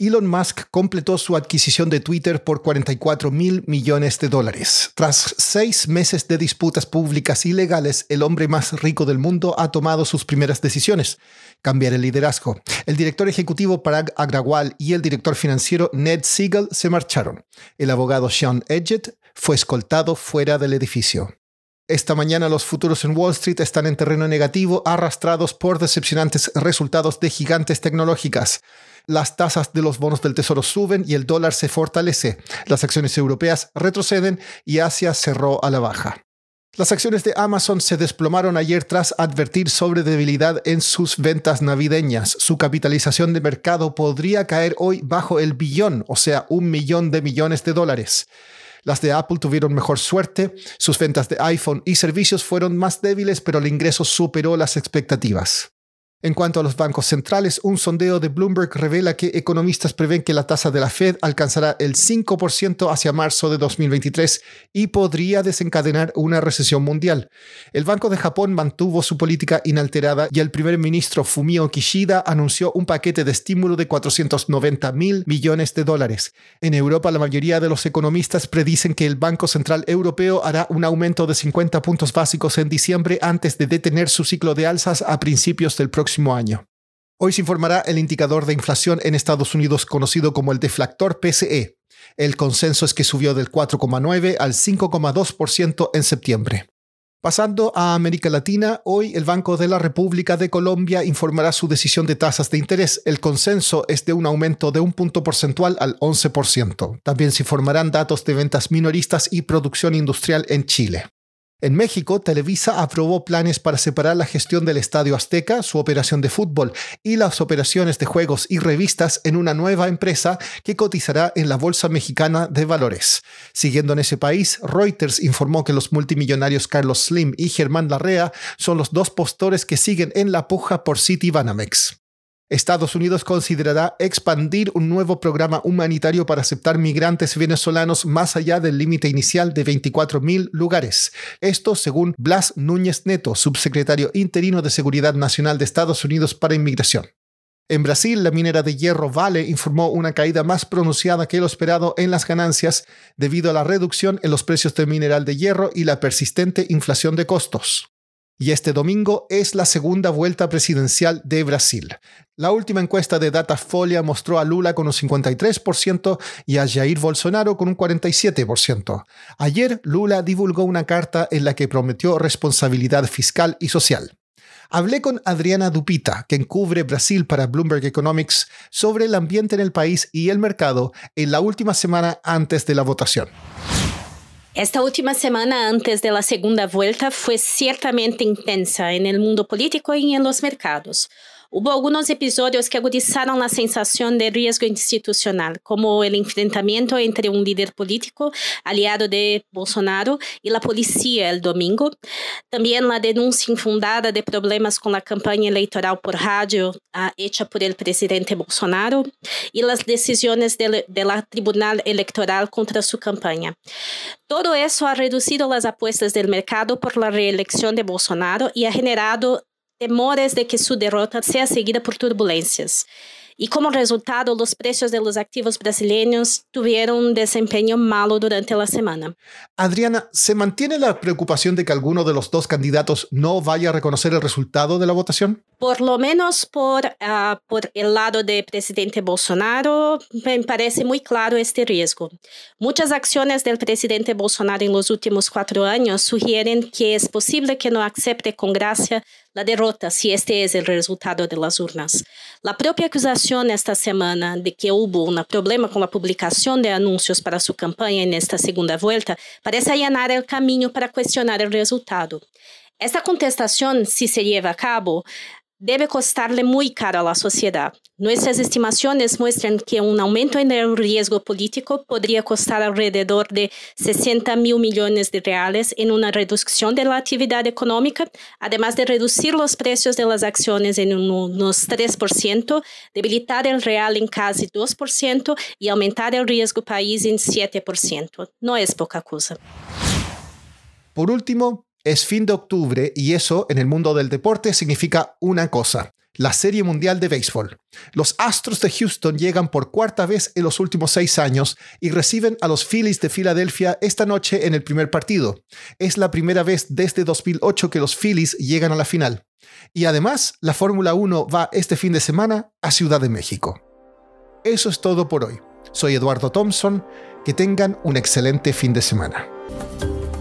Elon Musk completó su adquisición de Twitter por 44 mil millones de dólares. Tras seis meses de disputas públicas y legales, el hombre más rico del mundo ha tomado sus primeras decisiones. Cambiar el liderazgo. El director ejecutivo Parag Agrawal y el director financiero Ned Siegel se marcharon. El abogado Sean Edgett fue escoltado fuera del edificio. Esta mañana los futuros en Wall Street están en terreno negativo, arrastrados por decepcionantes resultados de gigantes tecnológicas las tasas de los bonos del tesoro suben y el dólar se fortalece. Las acciones europeas retroceden y Asia cerró a la baja. Las acciones de Amazon se desplomaron ayer tras advertir sobre debilidad en sus ventas navideñas. Su capitalización de mercado podría caer hoy bajo el billón, o sea, un millón de millones de dólares. Las de Apple tuvieron mejor suerte, sus ventas de iPhone y servicios fueron más débiles, pero el ingreso superó las expectativas. En cuanto a los bancos centrales, un sondeo de Bloomberg revela que economistas prevén que la tasa de la Fed alcanzará el 5% hacia marzo de 2023 y podría desencadenar una recesión mundial. El Banco de Japón mantuvo su política inalterada y el primer ministro Fumio Kishida anunció un paquete de estímulo de 490 mil millones de dólares. En Europa, la mayoría de los economistas predicen que el Banco Central Europeo hará un aumento de 50 puntos básicos en diciembre antes de detener su ciclo de alzas a principios del próximo año. Hoy se informará el indicador de inflación en Estados Unidos conocido como el deflactor PCE. El consenso es que subió del 4,9 al 5,2% en septiembre. Pasando a América Latina, hoy el Banco de la República de Colombia informará su decisión de tasas de interés. El consenso es de un aumento de un punto porcentual al 11%. También se informarán datos de ventas minoristas y producción industrial en Chile. En México, Televisa aprobó planes para separar la gestión del Estadio Azteca, su operación de fútbol y las operaciones de juegos y revistas en una nueva empresa que cotizará en la Bolsa Mexicana de Valores. Siguiendo en ese país, Reuters informó que los multimillonarios Carlos Slim y Germán Larrea son los dos postores que siguen en la puja por City Banamex. Estados Unidos considerará expandir un nuevo programa humanitario para aceptar migrantes venezolanos más allá del límite inicial de 24.000 lugares. Esto según Blas Núñez Neto, subsecretario interino de Seguridad Nacional de Estados Unidos para Inmigración. En Brasil, la minera de hierro Vale informó una caída más pronunciada que lo esperado en las ganancias debido a la reducción en los precios del mineral de hierro y la persistente inflación de costos. Y este domingo es la segunda vuelta presidencial de Brasil. La última encuesta de Datafolia mostró a Lula con un 53% y a Jair Bolsonaro con un 47%. Ayer Lula divulgó una carta en la que prometió responsabilidad fiscal y social. Hablé con Adriana Dupita, quien cubre Brasil para Bloomberg Economics, sobre el ambiente en el país y el mercado en la última semana antes de la votación. Esta última semana antes de la segunda vuelta fue ciertamente intensa en el mundo político y en los mercados. Hubo algunos episodios que agudizaron la sensación de riesgo institucional, como el enfrentamiento entre un líder político aliado de Bolsonaro y la policía el domingo. También la denuncia infundada de problemas con la campaña electoral por radio uh, hecha por el presidente Bolsonaro y las decisiones de, de la Tribunal Electoral contra su campaña. Todo eso ha reducido las apuestas del mercado por la reelección de Bolsonaro y ha generado temores de que su derrota sea seguida por turbulencias. Y como resultado, los precios de los activos brasileños tuvieron un desempeño malo durante la semana. Adriana, ¿se mantiene la preocupación de que alguno de los dos candidatos no vaya a reconocer el resultado de la votación? Por lo menos por, uh, por el lado del presidente Bolsonaro, me parece muy claro este riesgo. Muchas acciones del presidente Bolsonaro en los últimos cuatro años sugieren que es posible que no acepte con gracia la derrota si este es el resultado de las urnas. La propia acusación esta semana de que hubo un problema con la publicación de anuncios para su campaña en esta segunda vuelta parece allanar el camino para cuestionar el resultado. Esta contestación, si se lleva a cabo, debe costarle muy caro a la sociedad. Nuestras estimaciones muestran que un aumento en el riesgo político podría costar alrededor de 60 mil millones de reales en una reducción de la actividad económica, además de reducir los precios de las acciones en unos 3%, debilitar el real en casi 2% y aumentar el riesgo país en 7%. No es poca cosa. Por último, es fin de octubre y eso en el mundo del deporte significa una cosa, la Serie Mundial de Béisbol. Los Astros de Houston llegan por cuarta vez en los últimos seis años y reciben a los Phillies de Filadelfia esta noche en el primer partido. Es la primera vez desde 2008 que los Phillies llegan a la final. Y además, la Fórmula 1 va este fin de semana a Ciudad de México. Eso es todo por hoy. Soy Eduardo Thompson. Que tengan un excelente fin de semana.